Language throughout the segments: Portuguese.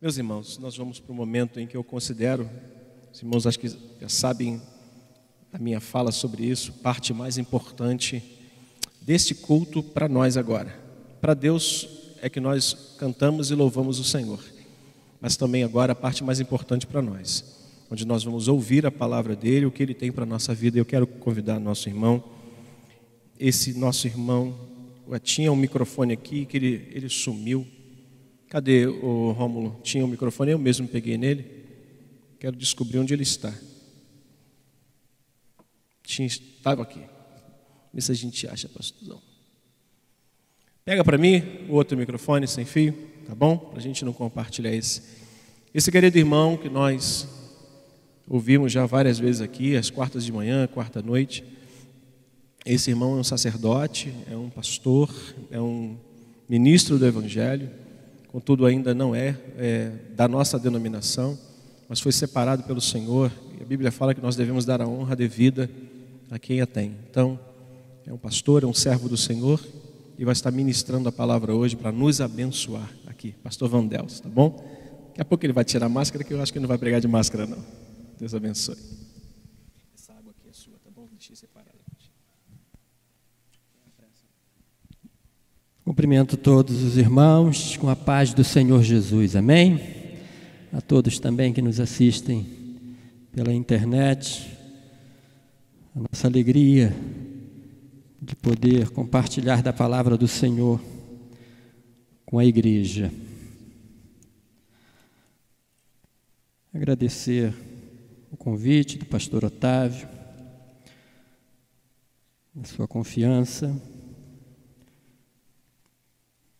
Meus irmãos, nós vamos para o momento em que eu considero, os irmãos acho que já sabem da minha fala sobre isso, parte mais importante deste culto para nós agora. Para Deus é que nós cantamos e louvamos o Senhor, mas também agora a parte mais importante para nós, onde nós vamos ouvir a palavra dele, o que ele tem para a nossa vida. Eu quero convidar nosso irmão, esse nosso irmão, tinha um microfone aqui que ele, ele sumiu. Cadê o Rômulo? Tinha um microfone, eu mesmo peguei nele. Quero descobrir onde ele está. Tinha, estava aqui. Vê se a gente acha, pastorzão. Pega para mim o outro microfone sem fio, tá bom? Para a gente não compartilhar esse. Esse querido irmão que nós ouvimos já várias vezes aqui, às quartas de manhã, quarta noite. Esse irmão é um sacerdote, é um pastor, é um ministro do Evangelho contudo ainda não é, é, da nossa denominação, mas foi separado pelo Senhor. E a Bíblia fala que nós devemos dar a honra devida a quem a tem. Então, é um pastor, é um servo do Senhor e vai estar ministrando a palavra hoje para nos abençoar aqui, pastor Vandels, tá bom? Daqui a pouco ele vai tirar a máscara, que eu acho que não vai pregar de máscara, não. Deus abençoe. Essa água aqui é sua, tá bom? Deixa eu separar. Cumprimento todos os irmãos com a paz do Senhor Jesus, amém? A todos também que nos assistem pela internet, a nossa alegria de poder compartilhar da palavra do Senhor com a igreja. Agradecer o convite do pastor Otávio, a sua confiança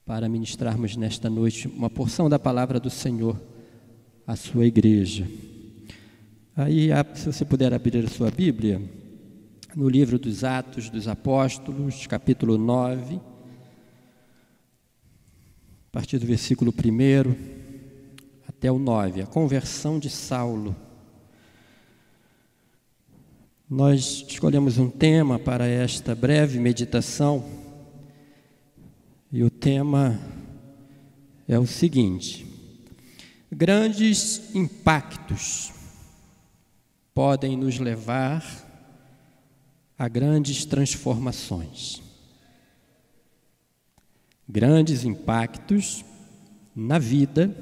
para ministrarmos nesta noite uma porção da palavra do Senhor à sua igreja. Aí, se você puder abrir a sua Bíblia, no livro dos Atos dos Apóstolos, capítulo 9, a partir do versículo 1 até o 9, a conversão de Saulo. Nós escolhemos um tema para esta breve meditação e o tema é o seguinte: grandes impactos podem nos levar a grandes transformações. Grandes impactos na vida,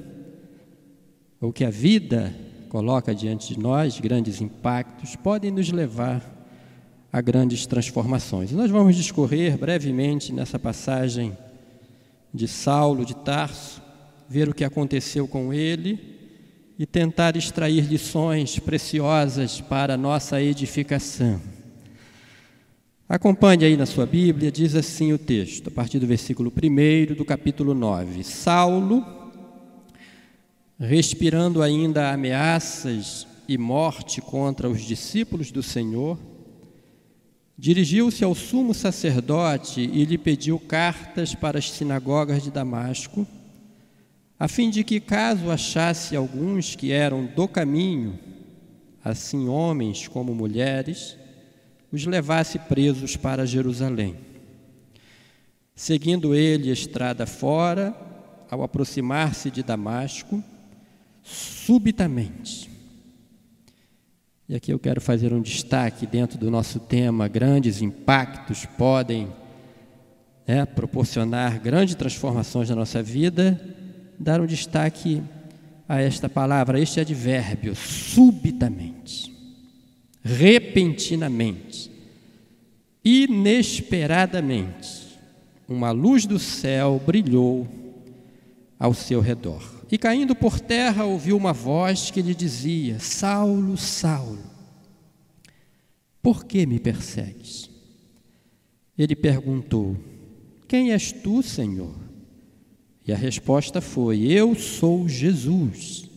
ou que a vida coloca diante de nós, grandes impactos, podem nos levar a grandes transformações. nós vamos discorrer brevemente nessa passagem de Saulo de Tarso, ver o que aconteceu com ele e tentar extrair lições preciosas para nossa edificação. Acompanhe aí na sua Bíblia, diz assim o texto, a partir do versículo 1 do capítulo 9. Saulo, respirando ainda ameaças e morte contra os discípulos do Senhor, Dirigiu-se ao sumo sacerdote e lhe pediu cartas para as sinagogas de Damasco, a fim de que, caso achasse alguns que eram do caminho, assim homens como mulheres, os levasse presos para Jerusalém. Seguindo ele estrada fora, ao aproximar-se de Damasco, subitamente e aqui eu quero fazer um destaque dentro do nosso tema: grandes impactos podem né, proporcionar grandes transformações na nossa vida. Dar um destaque a esta palavra, a este advérbio, subitamente, repentinamente, inesperadamente, uma luz do céu brilhou ao seu redor. E caindo por terra, ouviu uma voz que lhe dizia: Saulo, Saulo, por que me persegues? Ele perguntou: Quem és tu, Senhor? E a resposta foi: Eu sou Jesus,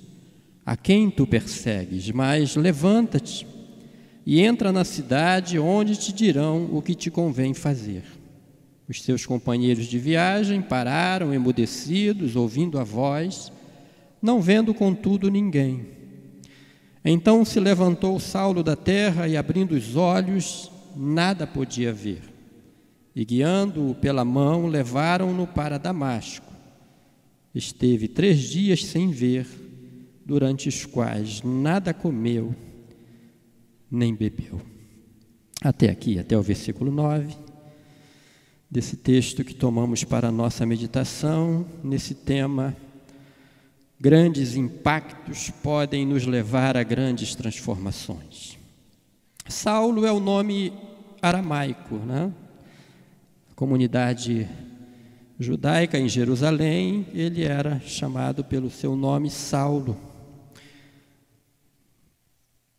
a quem tu persegues, mas levanta-te e entra na cidade, onde te dirão o que te convém fazer. Os seus companheiros de viagem pararam emudecidos, ouvindo a voz não vendo contudo ninguém. Então se levantou Saulo da terra e, abrindo os olhos, nada podia ver. E guiando-o pela mão, levaram-no para Damasco. esteve três dias sem ver, durante os quais nada comeu nem bebeu. Até aqui, até o versículo 9, desse texto que tomamos para a nossa meditação, nesse tema, grandes impactos podem nos levar a grandes transformações. Saulo é o nome aramaico, né? A comunidade judaica em Jerusalém, ele era chamado pelo seu nome Saulo,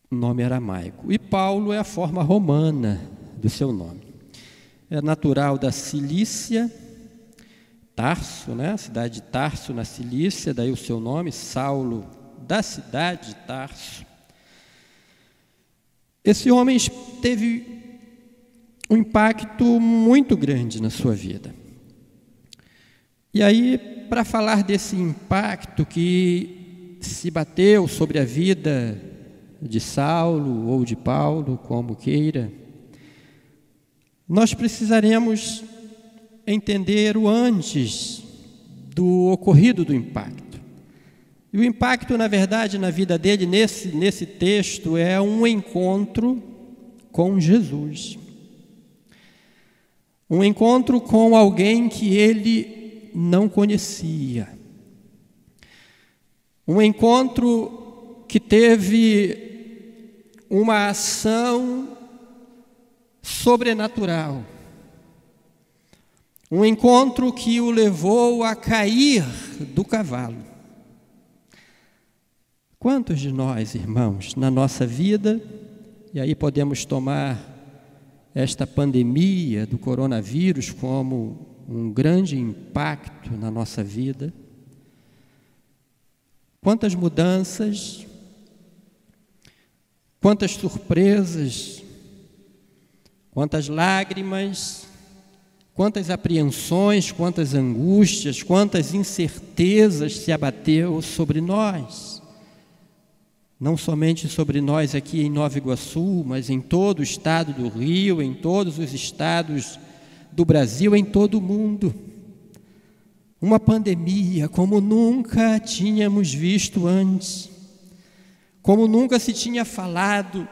nome aramaico. E Paulo é a forma romana do seu nome. É natural da Cilícia, Tarso, né? Cidade de Tarso na Cilícia, daí o seu nome, Saulo, da cidade de Tarso. Esse homem teve um impacto muito grande na sua vida. E aí, para falar desse impacto que se bateu sobre a vida de Saulo ou de Paulo, como queira, nós precisaremos entender o antes do ocorrido do impacto. E o impacto, na verdade, na vida dele, nesse, nesse texto, é um encontro com Jesus. Um encontro com alguém que ele não conhecia. Um encontro que teve uma ação sobrenatural. Um encontro que o levou a cair do cavalo. Quantos de nós, irmãos, na nossa vida, e aí podemos tomar esta pandemia do coronavírus como um grande impacto na nossa vida. Quantas mudanças, quantas surpresas, quantas lágrimas, quantas apreensões, quantas angústias, quantas incertezas se abateu sobre nós. Não somente sobre nós aqui em Nova Iguaçu, mas em todo o estado do Rio, em todos os estados do Brasil em todo o mundo. Uma pandemia como nunca tínhamos visto antes, como nunca se tinha falado.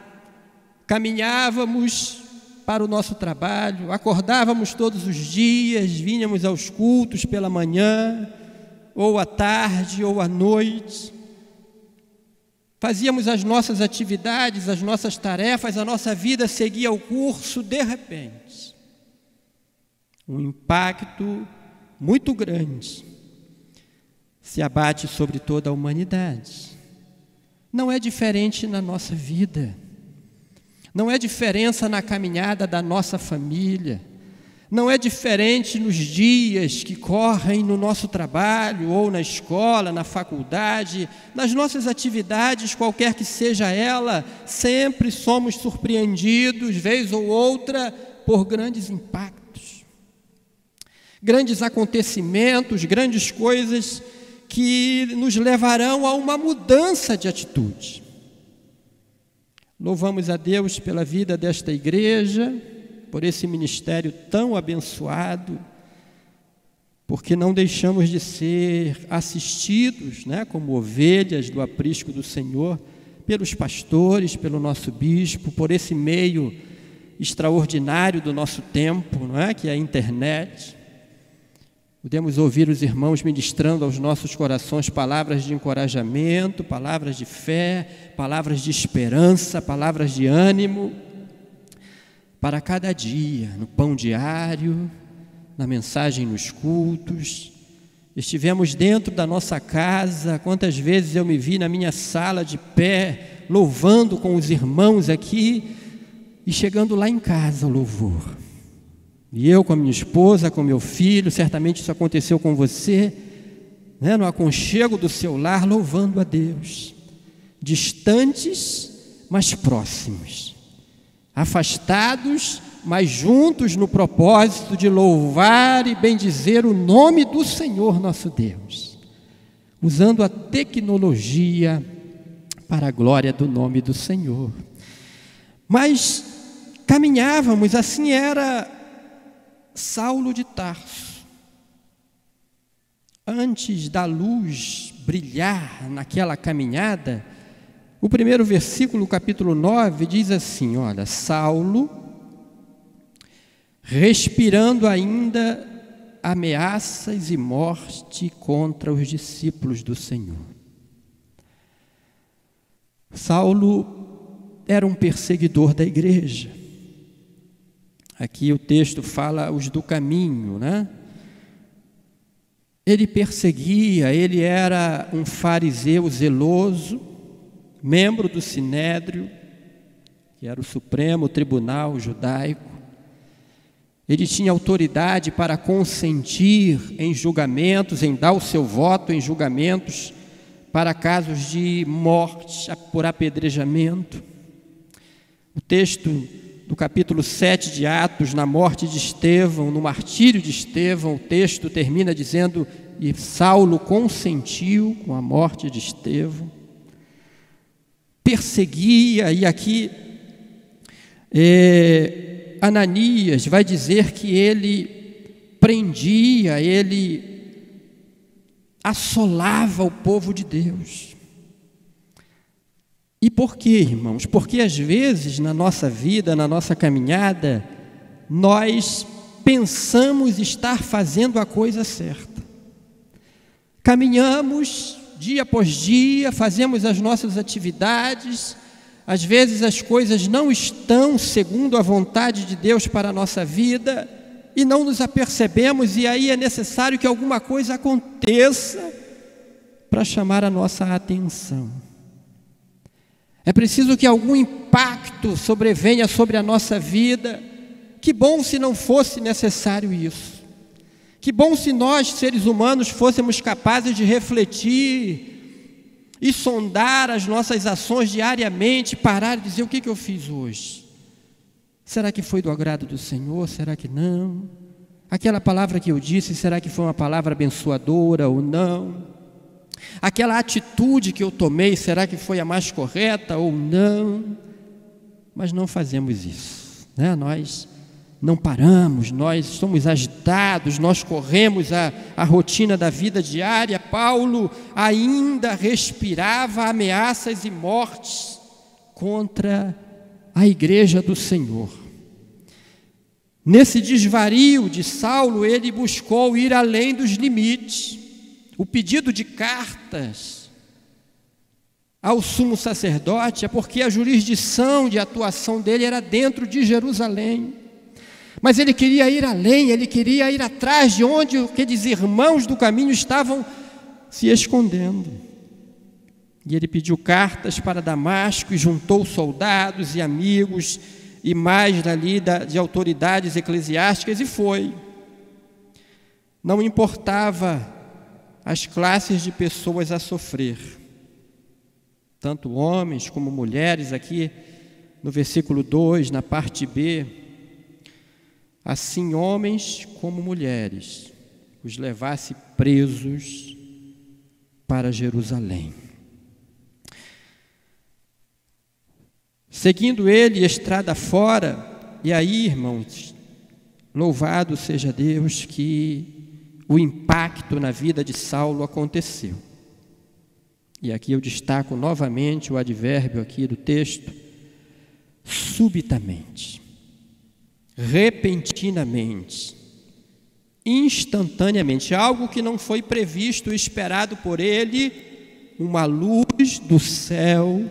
Caminhávamos para o nosso trabalho, acordávamos todos os dias, vinhamos aos cultos pela manhã, ou à tarde, ou à noite. Fazíamos as nossas atividades, as nossas tarefas, a nossa vida seguia o curso, de repente um impacto muito grande se abate sobre toda a humanidade. Não é diferente na nossa vida, não é diferença na caminhada da nossa família, não é diferente nos dias que correm no nosso trabalho, ou na escola, na faculdade, nas nossas atividades, qualquer que seja ela, sempre somos surpreendidos, vez ou outra, por grandes impactos grandes acontecimentos, grandes coisas que nos levarão a uma mudança de atitude. Louvamos a Deus pela vida desta igreja, por esse ministério tão abençoado, porque não deixamos de ser assistidos, né, como ovelhas do aprisco do Senhor, pelos pastores, pelo nosso bispo, por esse meio extraordinário do nosso tempo, não é, que é a internet. Podemos ouvir os irmãos ministrando aos nossos corações palavras de encorajamento, palavras de fé, palavras de esperança, palavras de ânimo para cada dia, no pão diário, na mensagem nos cultos. Estivemos dentro da nossa casa, quantas vezes eu me vi na minha sala de pé, louvando com os irmãos aqui, e chegando lá em casa o louvor e eu com a minha esposa, com meu filho, certamente isso aconteceu com você, né, no aconchego do seu lar, louvando a Deus. Distantes, mas próximos. Afastados, mas juntos no propósito de louvar e bendizer o nome do Senhor nosso Deus. Usando a tecnologia para a glória do nome do Senhor. Mas caminhávamos, assim era Saulo de Tarso. antes da luz brilhar naquela caminhada, o primeiro versículo, capítulo 9, diz assim: Olha, Saulo, respirando ainda ameaças e morte contra os discípulos do Senhor. Saulo era um perseguidor da igreja. Aqui o texto fala os do caminho, né? Ele perseguia, ele era um fariseu zeloso, membro do Sinédrio, que era o Supremo Tribunal Judaico. Ele tinha autoridade para consentir em julgamentos, em dar o seu voto em julgamentos para casos de morte por apedrejamento. O texto do capítulo 7 de Atos, na morte de Estevão, no martírio de Estevão, o texto termina dizendo: E Saulo consentiu com a morte de Estevão, perseguia, e aqui é, Ananias vai dizer que ele prendia, ele assolava o povo de Deus. E por quê, irmãos? Porque às vezes na nossa vida, na nossa caminhada, nós pensamos estar fazendo a coisa certa. Caminhamos dia após dia, fazemos as nossas atividades, às vezes as coisas não estão segundo a vontade de Deus para a nossa vida e não nos apercebemos, e aí é necessário que alguma coisa aconteça para chamar a nossa atenção. É preciso que algum impacto sobrevenha sobre a nossa vida. Que bom se não fosse necessário isso. Que bom se nós, seres humanos, fôssemos capazes de refletir e sondar as nossas ações diariamente, parar e dizer: o que, que eu fiz hoje? Será que foi do agrado do Senhor? Será que não? Aquela palavra que eu disse, será que foi uma palavra abençoadora ou não? Aquela atitude que eu tomei, será que foi a mais correta ou não? Mas não fazemos isso, né? Nós não paramos, nós somos agitados, nós corremos a, a rotina da vida diária. Paulo ainda respirava ameaças e mortes contra a igreja do Senhor. Nesse desvario de Saulo, ele buscou ir além dos limites. O pedido de cartas ao sumo sacerdote é porque a jurisdição de atuação dele era dentro de Jerusalém. Mas ele queria ir além, ele queria ir atrás de onde aqueles irmãos do caminho estavam se escondendo. E ele pediu cartas para Damasco e juntou soldados e amigos e mais dali de autoridades eclesiásticas e foi. Não importava as classes de pessoas a sofrer, tanto homens como mulheres, aqui no versículo 2, na parte B, assim homens como mulheres, os levasse presos para Jerusalém. Seguindo ele estrada fora, e aí, irmãos, louvado seja Deus que o impacto na vida de Saulo aconteceu. E aqui eu destaco novamente o advérbio aqui do texto, subitamente repentinamente, instantaneamente, algo que não foi previsto, esperado por ele, uma luz do céu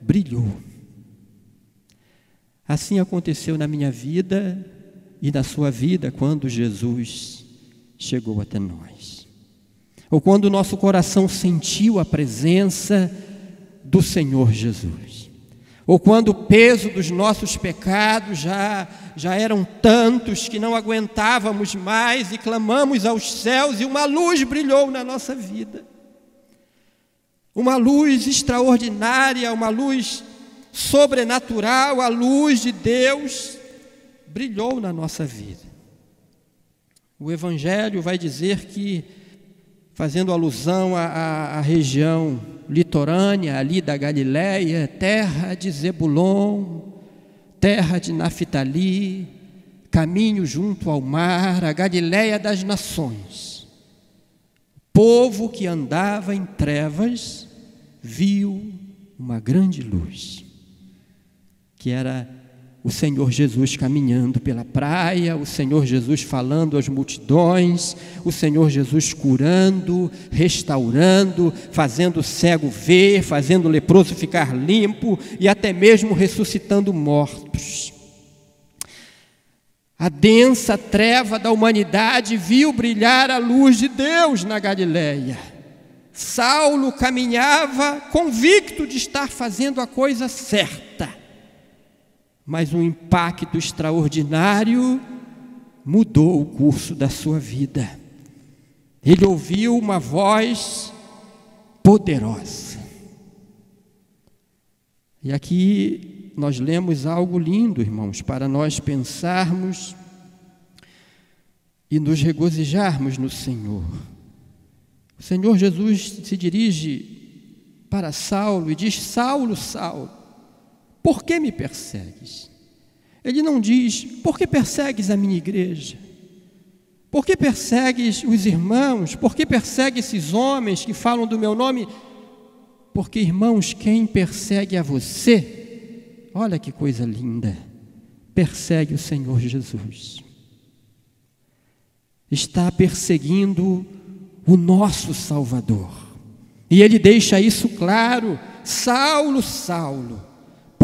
brilhou. Assim aconteceu na minha vida e na sua vida quando Jesus chegou até nós. Ou quando o nosso coração sentiu a presença do Senhor Jesus ou quando o peso dos nossos pecados já, já eram tantos que não aguentávamos mais e clamamos aos céus e uma luz brilhou na nossa vida. Uma luz extraordinária, uma luz sobrenatural, a luz de Deus brilhou na nossa vida. O Evangelho vai dizer que, fazendo alusão à, região litorânea ali da Galiléia, terra de Zebulon, terra de Naphtali, caminho junto ao mar, a Galiléia das nações. Povo que andava em trevas viu uma grande luz, que era o Senhor Jesus caminhando pela praia, o Senhor Jesus falando às multidões, o Senhor Jesus curando, restaurando, fazendo o cego ver, fazendo o leproso ficar limpo e até mesmo ressuscitando mortos. A densa treva da humanidade viu brilhar a luz de Deus na Galileia. Saulo caminhava convicto de estar fazendo a coisa certa, mas um impacto extraordinário mudou o curso da sua vida. Ele ouviu uma voz poderosa. E aqui nós lemos algo lindo, irmãos, para nós pensarmos e nos regozijarmos no Senhor. O Senhor Jesus se dirige para Saulo e diz: Saulo, Saulo, por que me persegues? Ele não diz: por que persegues a minha igreja? Por que persegues os irmãos? Por que persegues esses homens que falam do meu nome? Porque, irmãos, quem persegue a você Olha que coisa linda. Persegue o Senhor Jesus. Está perseguindo o nosso Salvador. E ele deixa isso claro: Saulo, Saulo,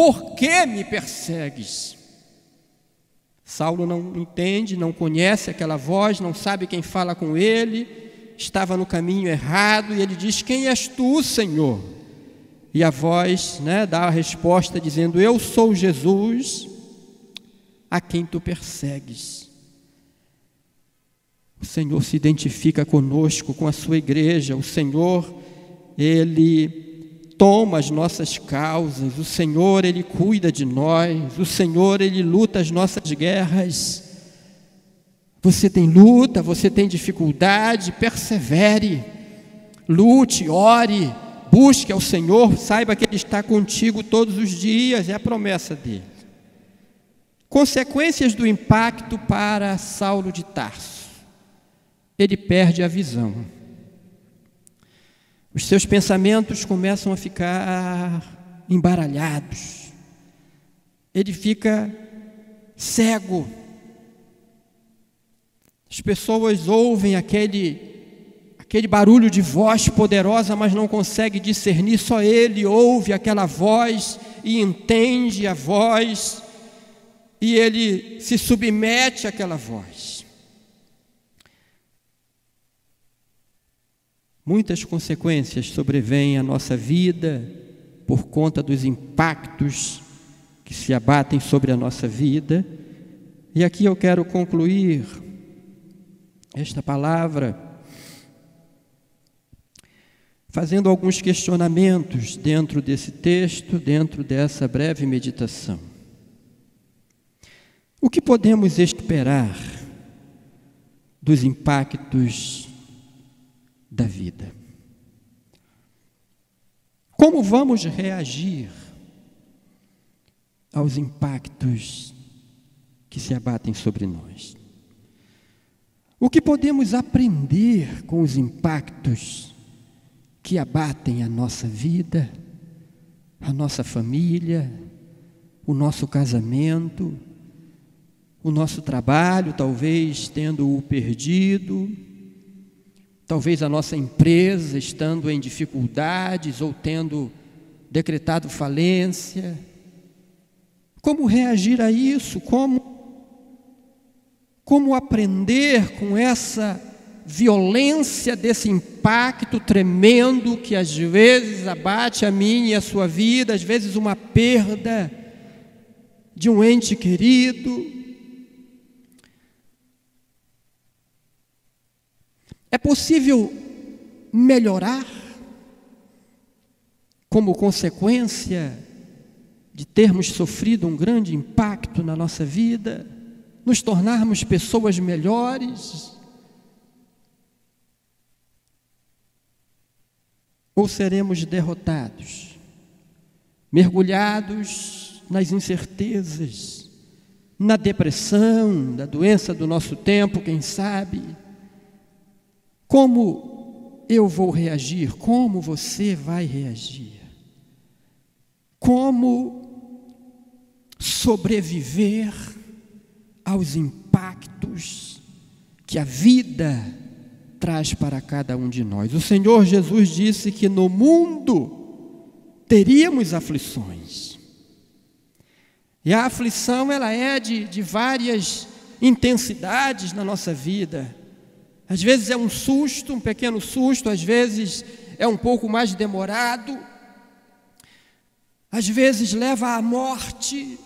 por que me persegues? Saulo não entende, não conhece aquela voz, não sabe quem fala com ele, estava no caminho errado e ele diz: Quem és tu, Senhor? E a voz né, dá a resposta dizendo: Eu sou Jesus a quem tu persegues. O Senhor se identifica conosco, com a sua igreja. O Senhor, Ele toma as nossas causas. O Senhor, Ele cuida de nós. O Senhor, Ele luta as nossas guerras. Você tem luta, você tem dificuldade, persevere, lute, ore Busque ao Senhor, saiba que Ele está contigo todos os dias, é a promessa dele. Consequências do impacto para Saulo de Tarso. Ele perde a visão. Os seus pensamentos começam a ficar embaralhados. Ele fica cego. As pessoas ouvem aquele aquele barulho de voz poderosa, mas não consegue discernir, só ele ouve aquela voz e entende a voz, e ele se submete àquela voz. Muitas consequências sobrevêm à nossa vida por conta dos impactos que se abatem sobre a nossa vida. E aqui eu quero concluir esta palavra fazendo alguns questionamentos dentro desse texto, dentro dessa breve meditação. O que podemos esperar dos impactos da vida? Como vamos reagir aos impactos que se abatem sobre nós? O que podemos aprender com os impactos que abatem a nossa vida, a nossa família, o nosso casamento, o nosso trabalho, talvez tendo-o perdido, talvez a nossa empresa estando em dificuldades ou tendo decretado falência. Como reagir a isso? Como como aprender com essa violência desse impacto tremendo que às vezes abate a mim e a sua vida, às vezes uma perda de um ente querido. É possível melhorar como consequência de termos sofrido um grande impacto na nossa vida, nos tornarmos pessoas melhores? ou seremos derrotados, mergulhados nas incertezas, na depressão, da doença do nosso tempo, quem sabe? Como eu vou reagir? Como você vai reagir? Como sobreviver aos impactos que a vida traz para cada um de nós? O Senhor Jesus disse que no mundo teríamos aflições. E a aflição ela é de, de várias intensidades na nossa vida. Às vezes é um susto, um pequeno susto, às vezes é um pouco mais demorado, às vezes leva à morte.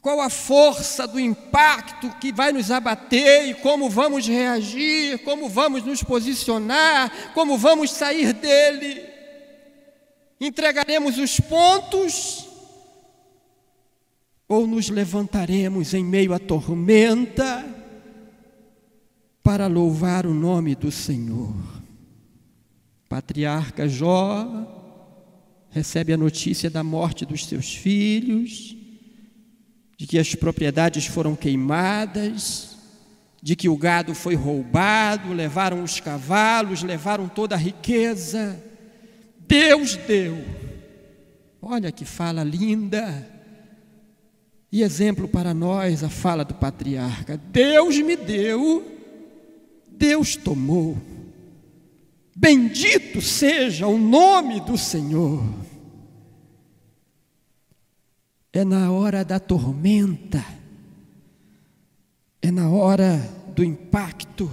Qual a força do impacto que vai nos abater e como vamos reagir, como vamos nos posicionar, como vamos sair dele? Entregaremos os pontos ou nos levantaremos em meio à tormenta para louvar o nome do Senhor. Patriarca Jó recebe a notícia da morte dos seus filhos, de que as propriedades foram queimadas, de que o gado foi roubado, levaram os cavalos, levaram toda a riqueza. Deus deu. Olha que fala linda. E exemplo para nós a fala do patriarca: Deus me deu, Deus tomou. Bendito seja o nome do Senhor. É na hora da tormenta, é na hora do impacto,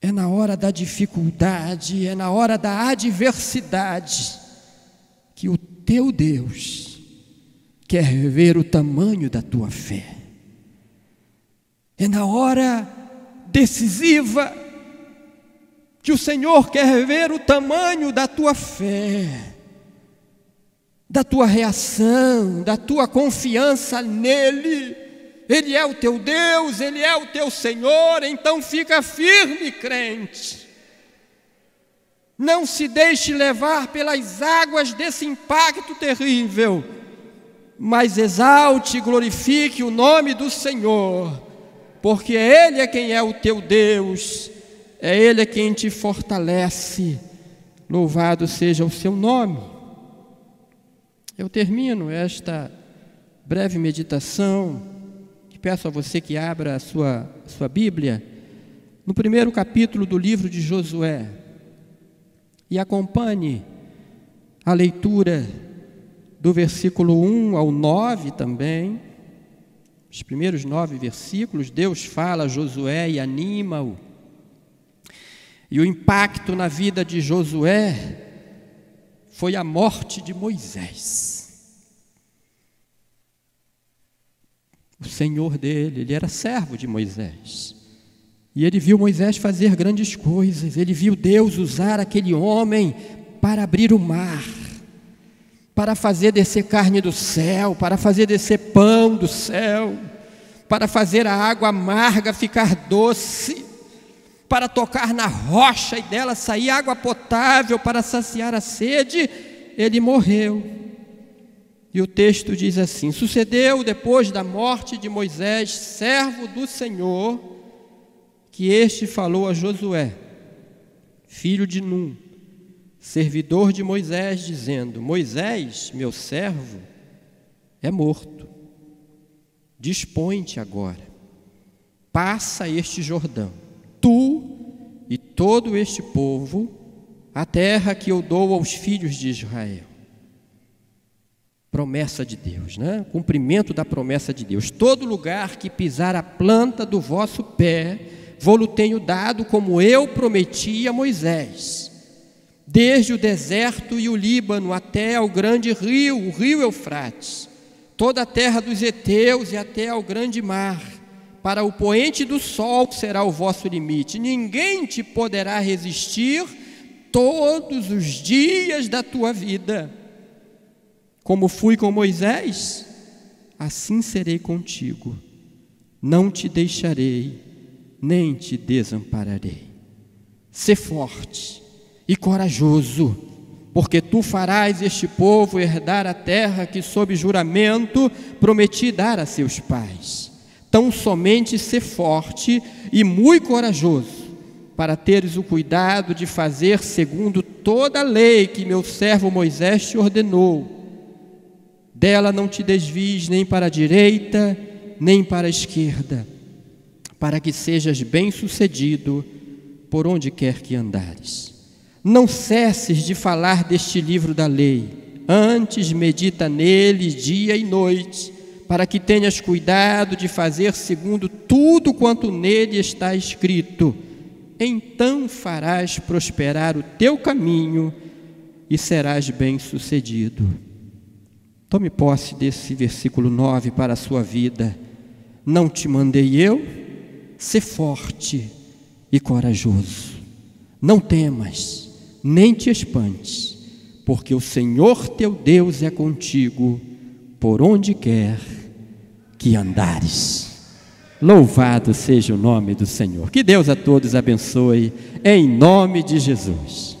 é na hora da dificuldade, é na hora da adversidade, que o teu Deus quer ver o tamanho da tua fé. É na hora decisiva que o Senhor quer ver o tamanho da tua fé, da tua reação, da tua confiança nele. Ele é o teu Deus, ele é o teu Senhor, então fica firme, crente. Não se deixe levar pelas águas desse impacto terrível mas exalte e glorifique o nome do Senhor, porque Ele é quem é o teu Deus, é Ele é quem te fortalece. Louvado seja o seu nome. Eu termino esta breve meditação, peço a você que abra a sua, sua Bíblia, no primeiro capítulo do livro de Josué, e acompanhe a leitura do versículo 1 ao 9 também, os primeiros nove versículos, Deus fala a Josué e anima-o. E o impacto na vida de Josué foi a morte de Moisés. O senhor dele, ele era servo de Moisés. E ele viu Moisés fazer grandes coisas, ele viu Deus usar aquele homem para abrir o mar para fazer descer carne do céu, para fazer descer pão do céu, para fazer a água amarga ficar doce, para tocar na rocha e dela sair água potável para saciar a sede, ele morreu. E o texto diz assim: Sucedeu depois da morte de Moisés, servo do Senhor, que este falou a Josué, filho de Num, servidor de Moisés, dizendo: Moisés, meu servo, é morto. Dispõe-te agora, passa este Jordão, tu e todo este povo, a terra que eu dou aos filhos de Israel. Promessa de Deus, né? Cumprimento da promessa de Deus. Todo lugar que pisar a planta do vosso pé, vou-lo tenho dado como eu prometi a Moisés desde o deserto e o Líbano até ao grande rio, o rio Eufrates, toda a terra dos heteus e até ao grande mar. Para o poente do sol será o vosso limite. Ninguém te poderá resistir todos os dias da tua vida. Como fui com Moisés, assim serei contigo. Não te deixarei, nem te desampararei. Sê forte e corajoso, porque tu farás este povo herdar a terra que, sob juramento, prometi dar a seus pais. Tão somente ser forte e muito corajoso, para teres o cuidado de fazer segundo toda a lei que meu servo Moisés te ordenou. Dela não te desvies nem para a direita, nem para a esquerda, para que sejas bem-sucedido por onde quer que andares. Não cesses de falar deste livro da lei, antes medita nele dia e noite, para que tenhas cuidado de fazer segundo tudo quanto nele está escrito. Então farás prosperar o teu caminho e serás bem-sucedido. Tome posse desse versículo 9 para a sua vida. Não te mandei eu? Ser forte e corajoso. Não temas, nem te espantes, porque o Senhor teu Deus é contigo por onde quer que andares. Louvado seja o nome do Senhor. Que Deus a todos abençoe, em nome de Jesus.